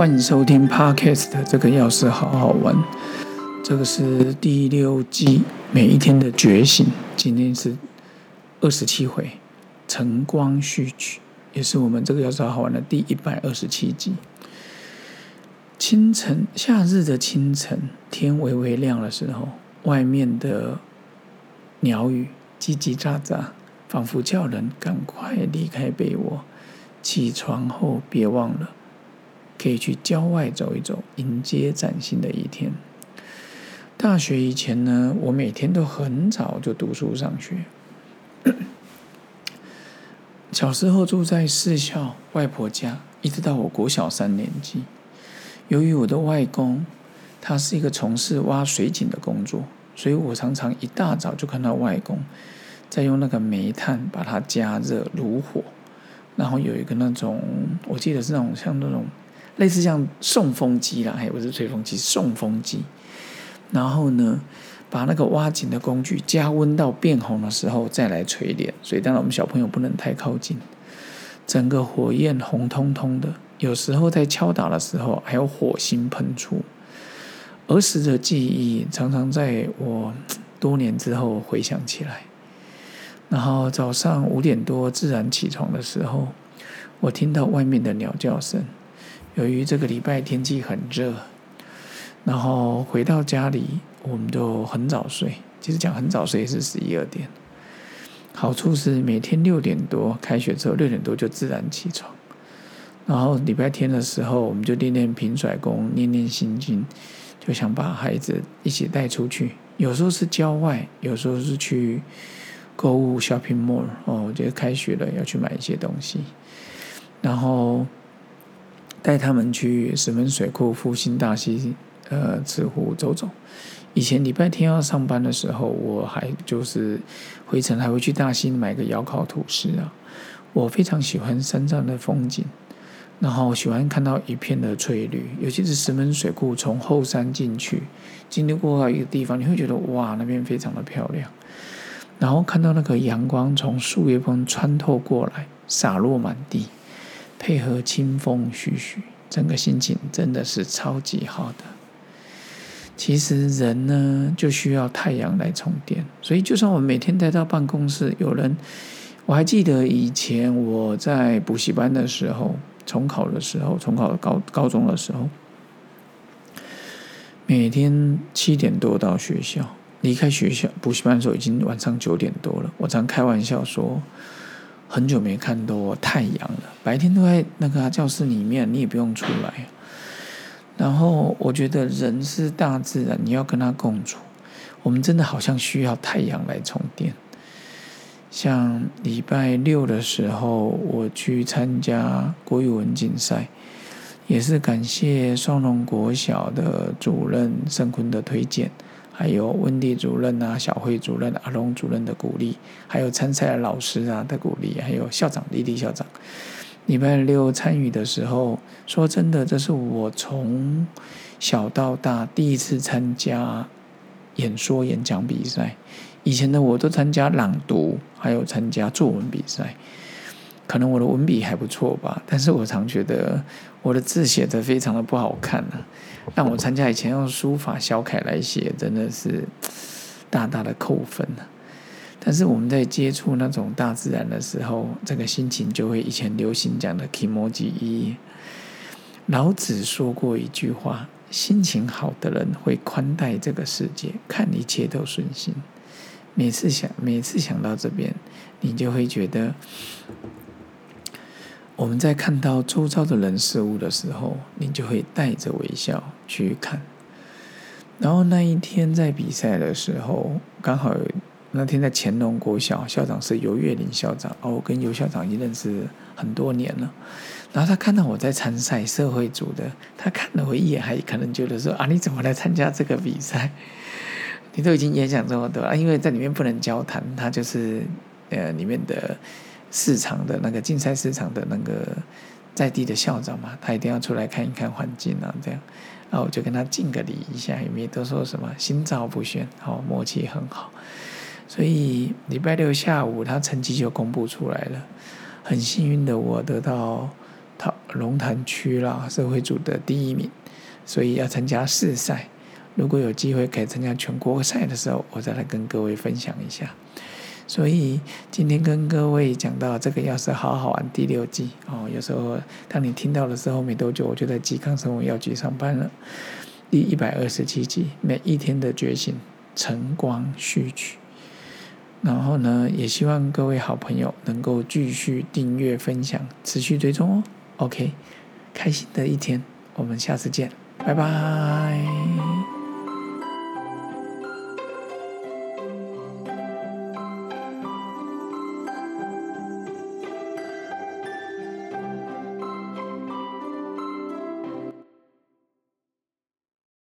欢迎收听 Podcast 的这个钥匙好好玩，这个是第六季每一天的觉醒，今天是二十七回晨光序曲，也是我们这个钥匙好好玩的第一百二十七集。清晨，夏日的清晨，天微微亮的时候，外面的鸟语叽叽喳喳，仿佛叫人赶快离开被窝。起床后别忘了。可以去郊外走一走，迎接崭新的一天。大学以前呢，我每天都很早就读书上学。小时候住在市校外婆家，一直到我国小三年级。由于我的外公他是一个从事挖水井的工作，所以我常常一大早就看到外公在用那个煤炭把它加热炉火，然后有一个那种，我记得是那种像那种。类似像送风机啦，还不是吹风机，送风机。然后呢，把那个挖井的工具加温到变红的时候再来锤炼。所以当然我们小朋友不能太靠近。整个火焰红彤彤的，有时候在敲打的时候还有火星喷出。儿时的记忆常常在我多年之后回想起来。然后早上五点多自然起床的时候，我听到外面的鸟叫声。由于这个礼拜天气很热，然后回到家里，我们都很早睡。其实讲很早睡也是十一二点。好处是每天六点多开学之后，六点多就自然起床。然后礼拜天的时候，我们就练练平甩功，念念心经，就想把孩子一起带出去。有时候是郊外，有时候是去购物 shopping mall。哦，我觉得开学了要去买一些东西，然后。带他们去石门水库、复兴大溪、呃慈湖走走。以前礼拜天要上班的时候，我还就是回程还会去大溪买个窑烤吐司啊。我非常喜欢山上的风景，然后喜欢看到一片的翠绿，尤其是石门水库从后山进去，经历过一个地方，你会觉得哇，那边非常的漂亮。然后看到那个阳光从树叶中穿透过来，洒落满地。配合清风徐徐，整个心情真的是超级好的。其实人呢，就需要太阳来充电。所以，就算我每天待到办公室，有人，我还记得以前我在补习班的时候，重考的时候，重考高高中的时候，每天七点多到学校，离开学校补习班的时候已经晚上九点多了。我常开玩笑说。很久没看到太阳了，白天都在那个教室里面，你也不用出来。然后我觉得人是大自然，你要跟他共处。我们真的好像需要太阳来充电。像礼拜六的时候，我去参加国语文竞赛，也是感谢双龙国小的主任盛坤的推荐。还有温迪主任啊、小慧主任、阿龙主任的鼓励，还有参赛的老师啊的鼓励，还有校长丽丽校长。礼拜六参与的时候，说真的，这是我从小到大第一次参加演说演讲比赛。以前的我都参加朗读，还有参加作文比赛。可能我的文笔还不错吧，但是我常觉得我的字写的非常的不好看呢。让我参加以前用书法小楷来写，真的是大大的扣分呢。但是我们在接触那种大自然的时候，这个心情就会以前流行讲的 “kimoji”。老子说过一句话：“心情好的人会宽待这个世界，看一切都顺心。”每次想，每次想到这边，你就会觉得。我们在看到周遭的人事物的时候，你就会带着微笑去看。然后那一天在比赛的时候，刚好那天在乾隆国小，校长是尤月林校长，哦，我跟尤校长已经认识很多年了。然后他看到我在参赛社会组的，他看了我一眼，还可能觉得说啊，你怎么来参加这个比赛？你都已经演讲这么多啊，因为在里面不能交谈，他就是呃里面的。市场的那个竞赛市场的那个在地的校长嘛，他一定要出来看一看环境啊，这样，然后我就跟他敬个礼一下，也没都说什么心照不宣，好默契很好。所以礼拜六下午他成绩就公布出来了，很幸运的我得到桃龙潭区啦社会组的第一名，所以要参加市赛。如果有机会可以参加全国赛的时候，我再来跟各位分享一下。所以今天跟各位讲到这个，要是好好玩第六季哦。有时候当你听到的时候没多久，我就在吉康生物药局上班了。第一百二十七集，每一天的觉醒，晨光序曲。然后呢，也希望各位好朋友能够继续订阅、分享、持续追踪哦。OK，开心的一天，我们下次见，拜拜。